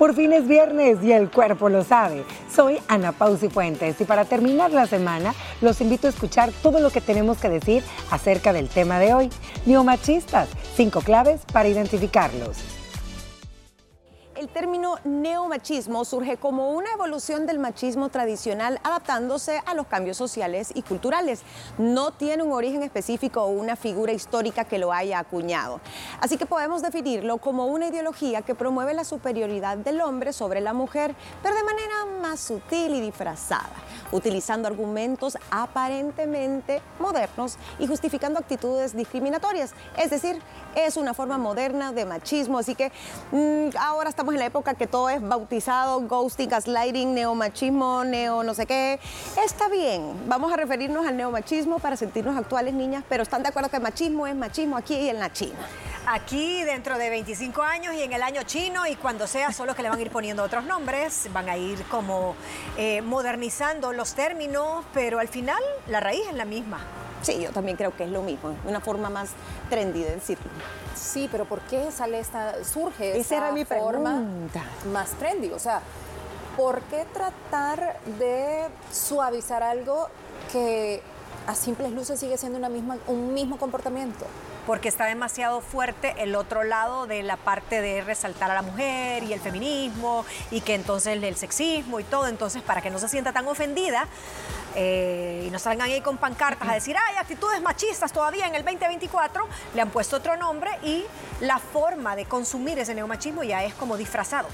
Por fin es viernes y el cuerpo lo sabe. Soy Ana Pausi Fuentes y para terminar la semana los invito a escuchar todo lo que tenemos que decir acerca del tema de hoy. Neomachistas, cinco claves para identificarlos. El término neomachismo surge como una evolución del machismo tradicional adaptándose a los cambios sociales y culturales. No tiene un origen específico o una figura histórica que lo haya acuñado. Así que podemos definirlo como una ideología que promueve la superioridad del hombre sobre la mujer, pero de manera más sutil y disfrazada, utilizando argumentos aparentemente modernos y justificando actitudes discriminatorias. Es decir, es una forma moderna de machismo, así que mm, ahora estamos en la época que todo es bautizado, ghosting, gaslighting, neomachismo, neo no sé qué. Está bien, vamos a referirnos al neomachismo para sentirnos actuales, niñas, pero ¿están de acuerdo que machismo es machismo aquí y en la China? Aquí dentro de 25 años y en el año chino y cuando sea, solo que le van a ir poniendo otros nombres, van a ir como eh, modernizando los términos, pero al final la raíz es la misma. Sí, yo también creo que es lo mismo, una forma más trendy de decirlo. Sí, pero ¿por qué sale esta, surge Esa era mi forma pregunta. más trendy? O sea, ¿por qué tratar de suavizar algo que a simples luces sigue siendo una misma, un mismo comportamiento? Porque está demasiado fuerte el otro lado de la parte de resaltar a la mujer y el feminismo y que entonces el sexismo y todo, entonces para que no se sienta tan ofendida eh, y no salgan ahí con pancartas a decir, hay actitudes machistas todavía en el 2024, le han puesto otro nombre y la forma de consumir ese neomachismo ya es como disfrazado.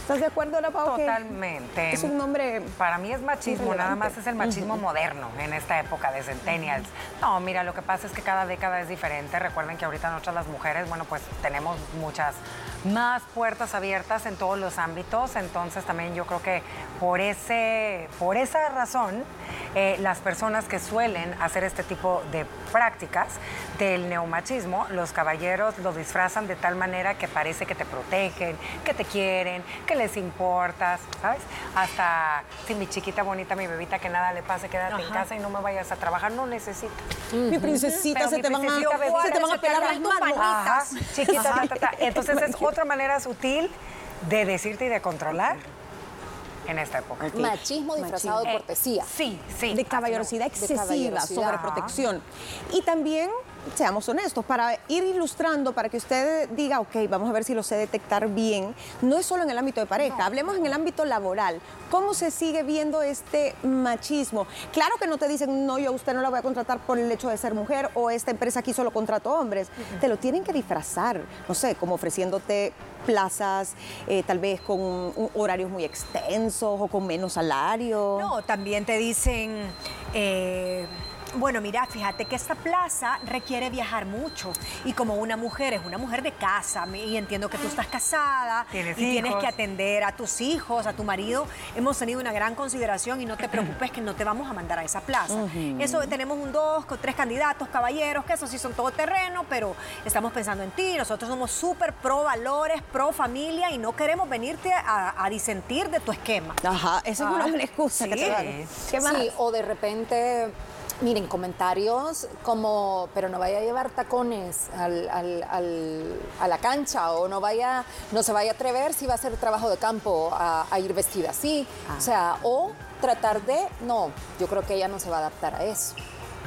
¿Estás de acuerdo, la Pau? Totalmente. Es un nombre... Para mí es machismo, nada más es el machismo moderno en esta época de centennials. No, mira, lo que pasa es que cada década es diferente. Recuerden que ahorita nosotras las mujeres, bueno, pues tenemos muchas más puertas abiertas en todos los ámbitos. Entonces también yo creo que por, ese, por esa razón, eh, las personas que suelen hacer este tipo de prácticas del neomachismo, los caballeros lo disfrazan de tal manera que parece que te protegen, que te quieren, que les importas, ¿sabes? Hasta, si mi chiquita bonita, mi bebita, que nada le pase, quédate en casa y no me vayas a trabajar, no necesitas. Mi princesita, Pero se mi te, van a, bebita, se te van a se te pelar las manos. Chiquita, ta, ta. Entonces es otra manera sutil de decirte y de controlar en esta época. Machismo disfrazado de Eh, cortesía. Sí, sí. de caballerosidad excesiva, sobreprotección. Y también, seamos honestos, para ir ilustrando, para que usted diga, ok, vamos a ver si lo sé detectar bien, no es solo en el ámbito de pareja, hablemos en el ámbito laboral. ¿Cómo se sigue viendo este machismo? Claro que no te dicen, no, yo a usted no la voy a contratar por el hecho de ser mujer o esta empresa aquí solo contrató hombres. Te lo tienen que disfrazar, no sé, como ofreciéndote plazas, eh, tal vez con un- horarios muy extensos o con menos salario. No, también te dicen, eh, bueno, mira, fíjate que esta plaza requiere viajar mucho y como una mujer es una mujer de casa y entiendo que tú estás casada Tienes y tienes que atender a tus hijos, a tu marido, hemos tenido una gran consideración y no te preocupes que no te vamos a mandar a esa plaza. Eso tenemos un dos, con tres candidatos, caballeros, que eso sí son todo terreno, pero estamos pensando en ti, nosotros somos súper pro valores, pro familia y no queremos venirte a, a disentir de tu esquema. Ajá, esa es una Ah, buena excusa que te dan. ¿Qué más? Sí, o de repente, miren, comentarios como, pero no vaya a llevar tacones al- al- al- a la cancha o no vaya, no se vaya a atrever si va a hacer trabajo de campo a, a ir vestida así. O sea, o tratar de, no, yo creo que ella no se va a adaptar a eso,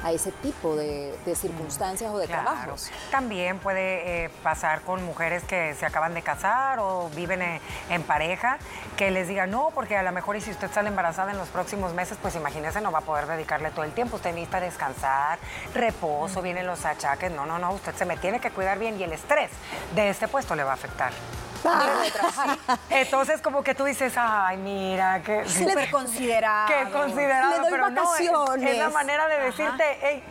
a ese tipo de, de circunstancias o de Claro. trabajos. También puede eh, pasar con mujeres que se acaban de casar o viven en, en pareja, que les digan no, porque a lo mejor y si usted sale embarazada en los próximos meses, pues imagínese, no va a poder dedicarle todo el tiempo. Usted necesita descansar, reposo, vienen los achaques. No, no, no, usted se me tiene que cuidar bien y el estrés de este puesto le va a afectar. Entonces, como que tú dices, ay, mira, que Súper considerado. Qué considerado, Le doy pero no, es- es, vacaciones. la manera de decirte, hey,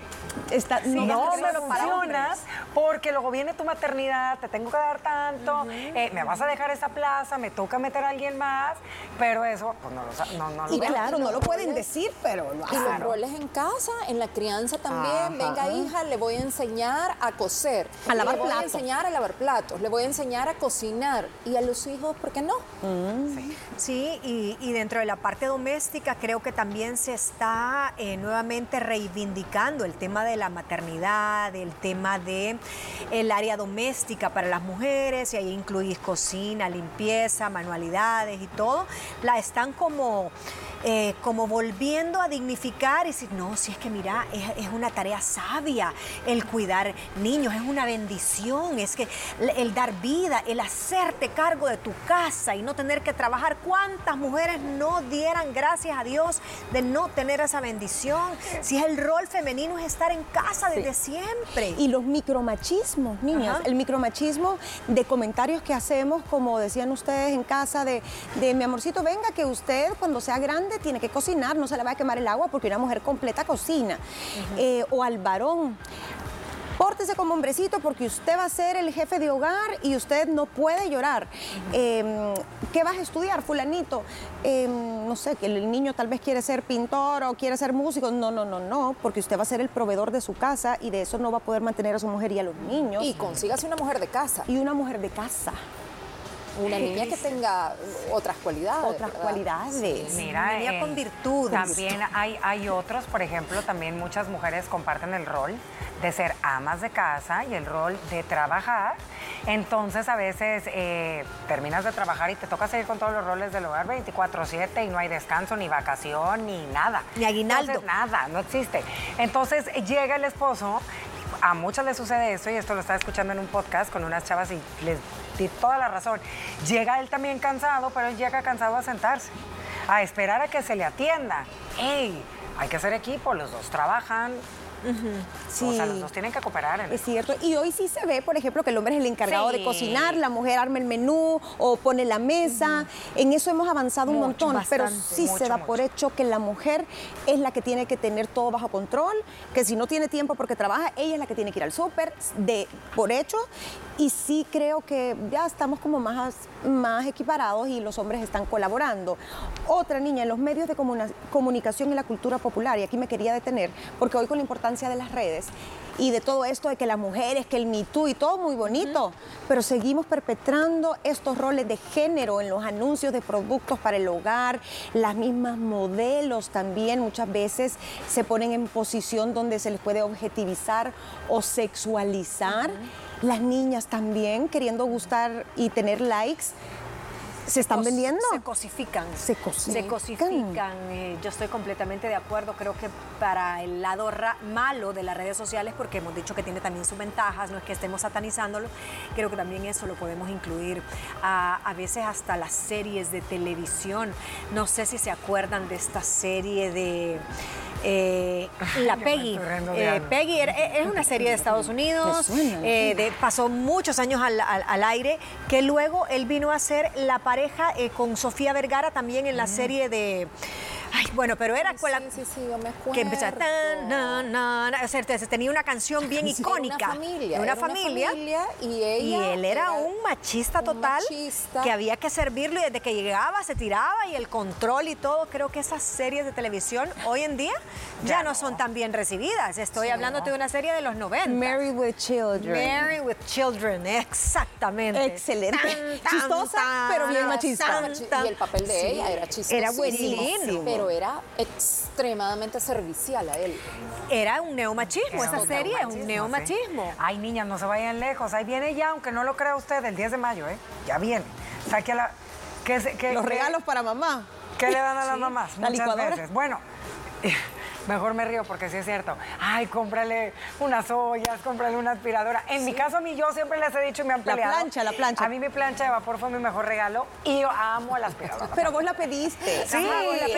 Está, no, no, me para funcionas porque luego viene tu maternidad, te tengo que dar tanto, eh, me vas a dejar esa plaza, me toca meter a alguien más, pero eso, pues no lo no, no lo Y claro, no lo pueden decir, pero lo Y los roles en casa, en la crianza también. Ajá. Venga, hija, le voy a enseñar a coser. A lavar Le voy a platos. enseñar a lavar platos. Le voy a enseñar a cocinar. Y a los hijos, ¿por qué no? Sí, y, y dentro de la parte doméstica creo que también se está eh, nuevamente reivindicando el tema de la maternidad, el tema de el área doméstica para las mujeres, y ahí incluís cocina, limpieza, manualidades y todo, la están como eh, como volviendo a dignificar y decir, no, si es que mira, es, una tarea sabia el cuidar niños, es una bendición, es que el dar vida, el hacerte cargo de tu casa y no tener que trabajar. ¿Cuántas mujeres no dieran gracias a Dios de no tener esa bendición? Si es el rol femenino es estar en casa desde siempre. Y los micromachismos, niñas, el micromachismo de comentarios que hacemos, como decían ustedes en casa, de, de mi amorcito, venga que usted cuando sea grande tiene que cocinar, no se le va a quemar el agua porque una mujer completa cocina. Eh, o al varón. Pórtese como hombrecito porque usted va a ser el jefe de hogar y usted no puede llorar. Em, ¿Qué vas a estudiar, fulanito? Em, no sé, que el niño tal vez quiere ser pintor o quiere ser músico. No, no, no, no, porque usted va a ser el proveedor de su casa y de eso no va a poder mantener a su mujer y a los niños. Y consígase una mujer de casa. Y una mujer de casa una niña que tenga otras cualidades. Otras cualidades. Mira, una niña con virtudes. También hay, hay otros, por ejemplo, también muchas mujeres comparten el rol de ser amas de casa y el rol de trabajar. Entonces a veces eh, terminas de trabajar y te toca seguir con todos los roles del hogar 24/7 y no hay descanso, ni vacación, ni nada. Ni aguinaldo. nada, no existe. Entonces llega el esposo a muchas les sucede eso y esto lo estaba escuchando en un podcast con unas chavas y les di toda la razón. Llega él también cansado, pero él llega cansado a sentarse, a esperar a que se le atienda. ¡Ey! Hay que hacer equipo, los dos trabajan, O sea, los dos tienen que cooperar. es cierto. Y hoy sí se ve, por ejemplo, que el hombre es el encargado de cocinar, la mujer arma el menú o pone la mesa. En eso hemos avanzado un montón, pero sí se da por hecho que la mujer es la que tiene que tener todo bajo control, que si no tiene tiempo porque trabaja, ella es la que tiene que ir al súper, de por hecho. Y sí creo que ya estamos como más, más equiparados y los hombres están colaborando. Otra niña, en los medios de comunicación y la cultura popular, y aquí me quería detener, porque hoy con la importancia de las redes y de todo esto de que las mujeres, que el Me Too y todo muy bonito, pero seguimos perpetrando estos roles de género en los anuncios de productos para el hogar, las mismas modelos también muchas veces se ponen en posición donde se les puede objetivizar o sexualizar las niñas también queriendo gustar y tener likes se están vendiendo. Se cosifican. Se cosifican. Se cosifican. Eh, yo estoy completamente de acuerdo. Creo que para el lado malo de las redes sociales, porque hemos dicho que tiene también sus ventajas, no es que estemos satanizándolo, creo que también eso lo podemos incluir. a veces hasta las series de televisión. No sé si se acuerdan de esta serie de eh, la Peggy. Eh, Peggy es una serie de Estados Unidos, eh, pasó muchos años al, aire, que luego él vino a ser la pareja con Sofía Vergara también en la serie de... Ay, bueno, pero era con la. Sí, sí, yo me acuerdo. Que empezaba. o sea, tenía una canción bien icónica. Una familia. Una, familia. y, ella y él era, un machista total. Que había que servirlo y desde que llegaba se tiraba y el control y todo. Creo que esas series de televisión hoy en día ya, no, son tan bien recibidas. Estoy hablando de una serie de los 90. Mary with Children. Mary with Children, exactamente. Excelente. Chistosa, pero bien machista. y el papel de ella era chistoso. Era buenísimo. Pero era extremadamente servicial a él. Era un neomachismo, esa serie es un neomachismo. Ay, niñas, no se vayan lejos. Ahí viene ya, aunque no lo crea usted, el 10 de mayo, ¿eh? Ya viene. Saque la... Los regalos para mamá. ¿Qué le dan a las mamás? La Muchas licuadora. veces. Bueno, Mejor me río porque sí es cierto. Ay, cómprale unas ollas, cómprale una aspiradora. En mi caso, a mí yo siempre les he dicho y me han peleado. La plancha, la plancha. A mí mi plancha de vapor fue mi mejor regalo y yo amo la aspiradora. Pero vos la pediste. Sí,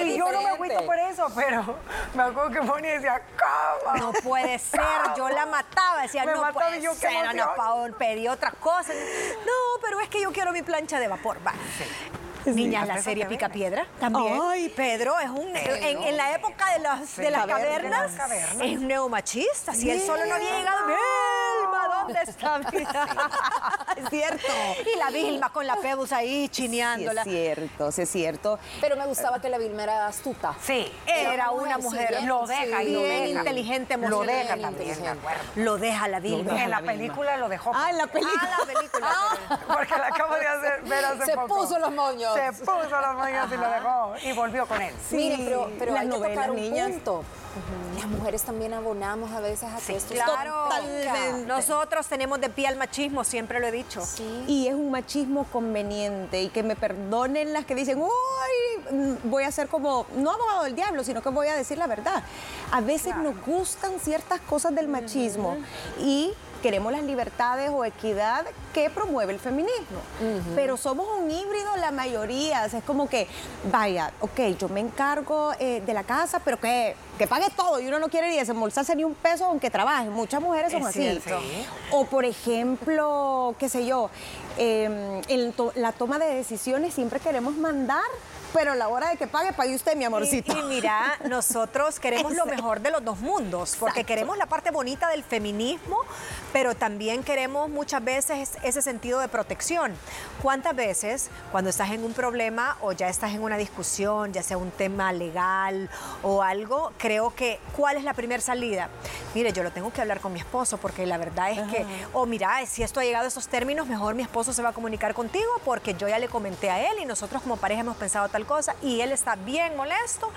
y yo no me agüito por eso, pero me acuerdo que Bonnie decía, ¿cómo? No puede ser, yo la mataba, decía, me no mataba puede y yo, ser, ¿qué no, Paul, pedí otra cosa. No, pero es que yo quiero mi plancha de vapor, va. Niñas, la serie Pica Piedra también. Ay, Pedro es un. En, la época de las, de las cavernas, es un neomachista. Si él solo no había llegado, Vilma, ¿dónde está? es cierto. Y la Vilma con la Pebus ahí chineándola. Sí, es cierto, sí, es cierto. Pero me gustaba que la Vilma era astuta. Sí, era, una mujer. lo deja y lo deja. inteligente, Lo deja también, Lo deja la Vilma. en la película lo dejó. Ah, en la película. Ah, la película. Porque la acabo de hacer, ver hace Se poco. puso los moños. Se puso los moños y lo dejó. Y volvió con él. Miren, pero, pero hay que tocar un punto. Las mujeres también abonamos a veces a que esto es Claro, totalmente- nosotros tenemos de pie al machismo, siempre lo he dicho. Sí. Y es un machismo conveniente y que me perdonen las que dicen, uy, mm, voy a ser como, no abogado del diablo, sino que voy a decir la verdad. A veces nos gustan ciertas cosas del machismo y queremos las libertades o equidad que promueve el feminismo. Pero somos un híbrido la mayoría. O sea, es como que, vaya, ok, yo me encargo eh, de la casa, pero que, que pague todo y uno no quiere ni desembolsarse ni un peso aunque trabaje. Muchas mujeres son Es así. cierto. O por ejemplo, qué sé yo, eh, en to- la toma de decisiones siempre queremos mandar, pero a la hora de que pague, pague usted, mi amorcito. Y, y mira, nosotros queremos lo mejor de los dos mundos, porque Exacto. queremos la parte bonita del feminismo, pero también queremos muchas veces ese sentido de protección. ¿Cuántas veces cuando estás en un problema o ya estás en una discusión, ya sea un tema legal o algo, creo que ¿cuál es la primera salida? Mire, yo lo tengo que hablar con mi esposo, porque la verdad es que, o mira, si esto ha llegado a esos términos, mejor mi esposo se va a comunicar contigo, porque yo ya le comenté a él y nosotros como pareja hemos pensado tal cosa y él está bien molesto.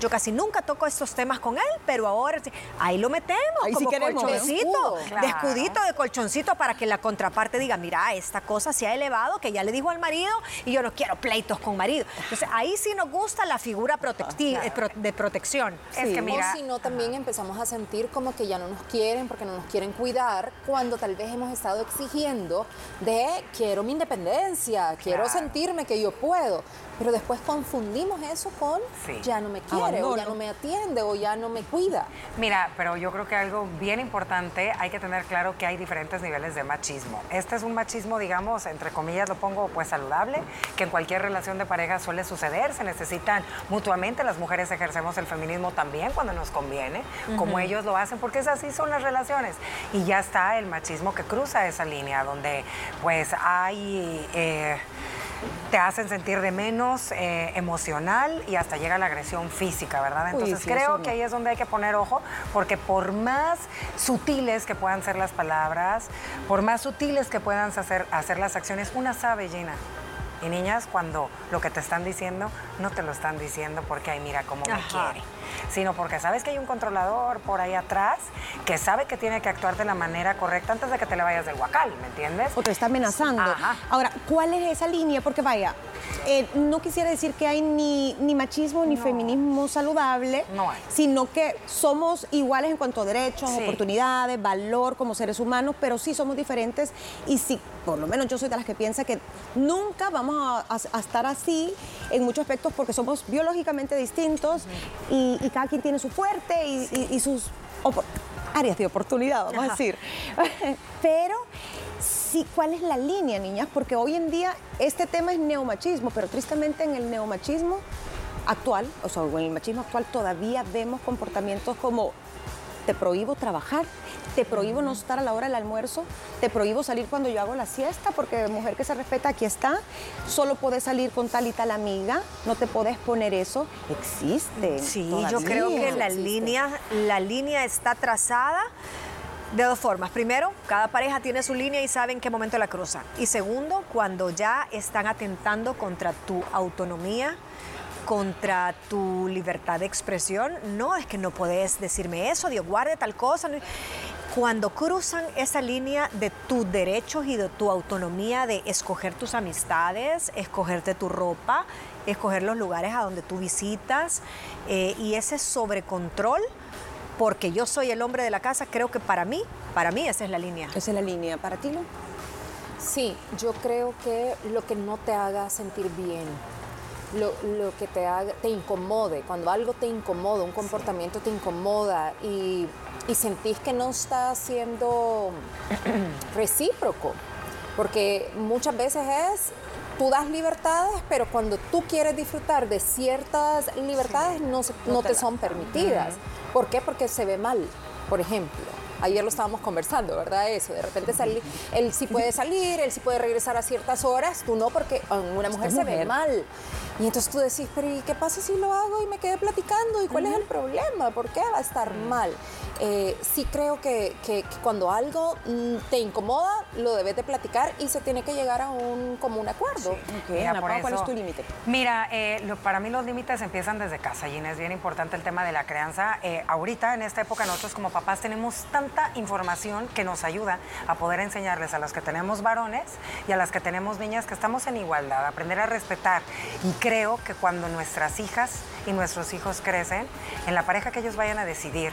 Yo casi nunca toco estos temas con él, pero ahora sí, ahí lo metemos Ahí sí como ¿eh? colchoncito, de Claro. escudito, de colchoncito para que la contraparte diga, mira, esta cosa se ha elevado, que ya le dijo al marido y yo no quiero pleitos con marido. Entonces ahí sí nos gusta la figura protecti- eh, pro- de protección. Es que mira, o si no, también empezamos a sentir como que ya no nos quieren porque no nos quieren cuidar, cuando tal vez hemos estado exigiendo de quiero mi independencia, quiero Claro. sentirme que yo puedo. Pero después confundimos eso con Sí. ya no me quiere, o ya no me atiende, o ya no me cuida. Mira, pero yo creo que algo bien importante, hay que tener claro que hay diferentes niveles de machismo. Este es un machismo, digamos, entre comillas lo pongo pues saludable, que en cualquier relación de pareja suele suceder, se necesitan mutuamente, las mujeres ejercemos el feminismo también cuando nos conviene, como ellos lo hacen, porque es así son las relaciones. Y ya está el machismo que cruza esa línea, donde pues hay... eh, te hacen sentir de menos eh, emocional y hasta llega la agresión física, ¿verdad? Uy, Entonces sí, creo no. que ahí es donde hay que poner ojo, porque por más sutiles que puedan ser las palabras, por más sutiles que puedan hacer, hacer las acciones, una sabe, Gina. Y niñas, cuando lo que te están diciendo, no te lo están diciendo porque, ay, mira cómo me quiere, sino porque sabes que hay un controlador por ahí atrás que sabe que tiene que actuar de la manera correcta antes de que te le vayas del guacal, ¿me entiendes? o te está amenazando. Ajá. Ahora, ¿cuál es esa línea? Porque vaya, eh, no quisiera decir que hay ni, ni machismo ni No. feminismo saludable, No hay. sino que somos iguales en cuanto a derechos, Sí. oportunidades, valor como seres humanos, pero sí somos diferentes y sí, por lo menos yo soy de las que piensa que nunca vamos a, a- a estar así en muchos aspectos porque somos biológicamente distintos y, y cada quien tiene su fuerte y, y- y sus áreas de oportunidad, vamos a decir. Pero sí, ¿cuál es la línea, niñas? Porque hoy en día este tema es neomachismo, pero tristemente en el neomachismo actual, o sea, en el machismo actual todavía vemos comportamientos como te prohíbo trabajar, te prohíbo no estar a la hora del almuerzo, te prohíbo salir cuando yo hago la siesta, porque mujer que se respeta aquí está, solo puedes salir con tal y tal amiga, no te puedes poner eso, existe. Sí, yo creo que la línea, la línea está trazada de dos formas. Primero, cada pareja tiene su línea y sabe en qué momento la cruza. Y segundo, cuando ya están atentando contra tu autonomía, contra tu libertad de expresión, no es que no puedes decirme eso, Dios guarde tal cosa. Cuando cruzan esa línea de tus derechos y de tu autonomía de escoger tus amistades, escogerte tu ropa, escoger los lugares a donde tú visitas eh, y ese sobrecontrol, porque yo soy el hombre de la casa, creo que para mí, para mí esa es la línea. Esa es la línea. ¿Para ti, Lu? Sí, yo creo que lo que no te haga sentir bien, lo, lo que te haga, te incomode, cuando algo te incomoda, un comportamiento te incomoda y, y sentís que no está siendo recíproco, porque muchas veces es, tú das libertades, pero cuando tú quieres disfrutar de ciertas libertades no, se- no te son permitidas. ¿Por qué? Porque se ve mal, por ejemplo. Ayer lo estábamos conversando, ¿verdad? Eso, de repente salir, él sí puede salir, él sí puede regresar a ciertas horas, tú no, porque una mujer se ve mal. Y entonces tú decís, pero ¿y qué pasa si lo hago y me quedé platicando? ¿Y cuál es el problema? ¿Por qué va a estar mal? Eh, sí creo que, cuando algo mm, te incomoda, lo debes de platicar y se tiene que llegar a un común acuerdo. ¿Cuál es tu límite? Mira, eh, para mí los límites empiezan desde casa, y es bien importante el tema de la crianza. Eh, ahorita, en esta época, nosotros como papás tenemos información que nos ayuda a poder enseñarles a los que tenemos varones y a las que tenemos niñas que estamos en igualdad, aprender a respetar. Y creo que cuando nuestras hijas y nuestros hijos crecen, en la pareja que ellos vayan a decidir,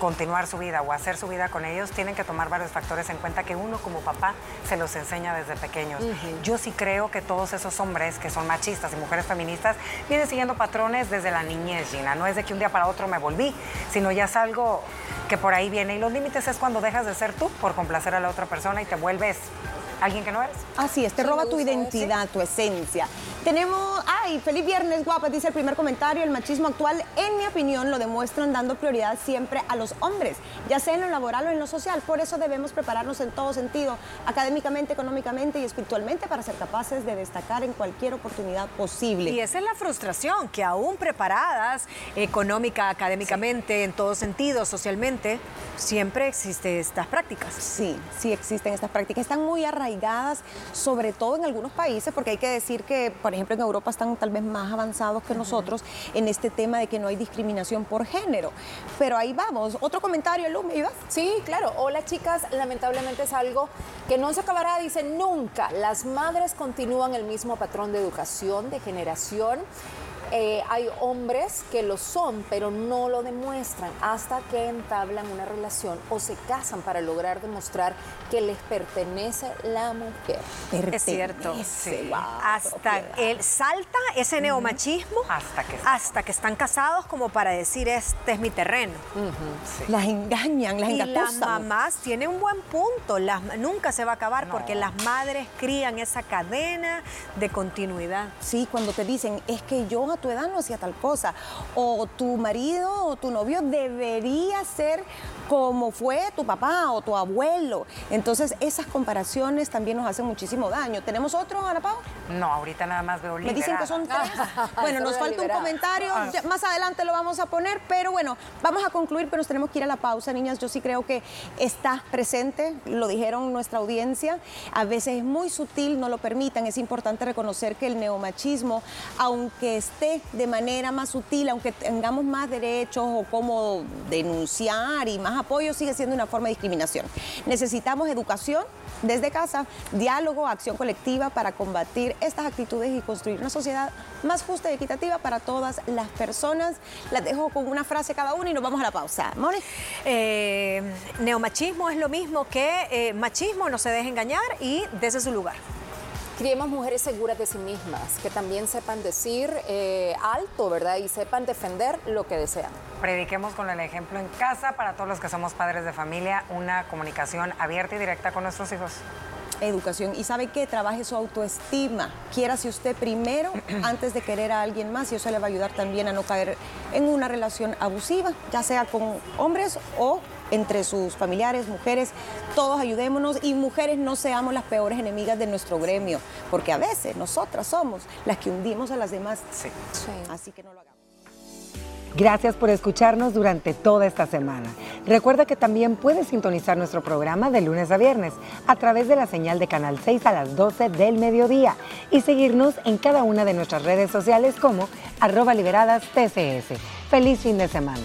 continuar su vida o hacer su vida con ellos, tienen que tomar varios factores en cuenta que uno como papá se los enseña desde pequeños. Yo sí creo que todos esos hombres que son machistas y mujeres feministas vienen siguiendo patrones desde la niñez, Gina. No es de que un día para otro me volví, sino ya es algo que por ahí viene. Y los límites es cuando dejas de ser tú por complacer a la otra persona y te vuelves alguien que no eres. Así es, te roba tu identidad, tu esencia. Tenemos, ay, feliz viernes, guapa, dice el primer comentario. El machismo actual, en mi opinión, lo demuestran dando prioridad siempre a los hombres, ya sea en lo laboral o en lo social. Por eso debemos prepararnos en todo sentido, académicamente, económicamente y espiritualmente, para ser capaces de destacar en cualquier oportunidad posible. Y esa es la frustración, que aún preparadas económica, académicamente, en todo sentido, socialmente, siempre existen estas prácticas. Sí, sí existen estas prácticas. Están muy arraigadas, sobre todo en algunos países, porque hay que decir que, por ejemplo, en Europa están tal vez más avanzados que nosotros en este tema de que no hay discriminación por género. Pero ahí vamos. Otro comentario, Lu, ¿me ibas? Sí, claro. Hola, chicas. Lamentablemente es algo que no se acabará, dice nunca. Las madres continúan el mismo patrón de educación, de generación eh, hay hombres que lo son, pero no lo demuestran hasta que entablan una relación o se casan para lograr demostrar que les pertenece la mujer. Es cierto. hasta él salta ese neomachismo hasta que hasta que están casados como para decir este es mi terreno. Las engañan, las y las mamás tienen un buen punto. Las, nunca se va a acabar porque las madres crían esa cadena de continuidad. Sí, cuando te dicen es que yo tu edad no hacía tal cosa. O tu marido o tu novio debería ser como fue tu papá o tu abuelo. Entonces, esas comparaciones también nos hacen muchísimo daño. ¿Tenemos otro, Ana Pau? No, ahorita nada más veo Me dicen que son tres. bueno, nos falta un comentario. Ah. más adelante lo vamos a poner, pero bueno, vamos a concluir, pero nos tenemos que ir a la pausa, niñas. Yo sí creo que está presente, lo dijeron nuestra audiencia. A veces es muy sutil, no lo permitan. Es importante reconocer que el neomachismo, aunque esté de manera más sutil, aunque tengamos más derechos o cómo denunciar y más apoyo, sigue siendo una forma de discriminación. Necesitamos educación desde casa, diálogo, acción colectiva para combatir estas actitudes y construir una sociedad más justa y equitativa para todas las personas. Las dejo con una frase cada una y nos vamos a la pausa. Moni. Eh, neomachismo es lo mismo que eh, machismo, no se deje engañar y desde su lugar. Criemos mujeres seguras de sí mismas, que también sepan decir eh, alto, ¿verdad? Y sepan defender lo que desean. Prediquemos con el ejemplo en casa para todos los que somos padres de familia, una comunicación abierta y directa con nuestros hijos educación. Y sabe que trabaje su autoestima. Quiérase usted primero antes de querer a alguien más y eso le va a ayudar también a no caer en una relación abusiva, ya sea con hombres o entre sus familiares, mujeres, todos ayudémonos y mujeres no seamos las peores enemigas de nuestro gremio, porque a veces nosotras somos las que hundimos a las demás. Sí. Así que no lo hagamos. Gracias por escucharnos durante toda esta semana. Recuerda que también puedes sintonizar nuestro programa de lunes a viernes a través de la señal de Canal 6 a las 12 del mediodía y seguirnos en cada una de nuestras redes sociales como arroba liberadas TCS. Feliz fin de semana.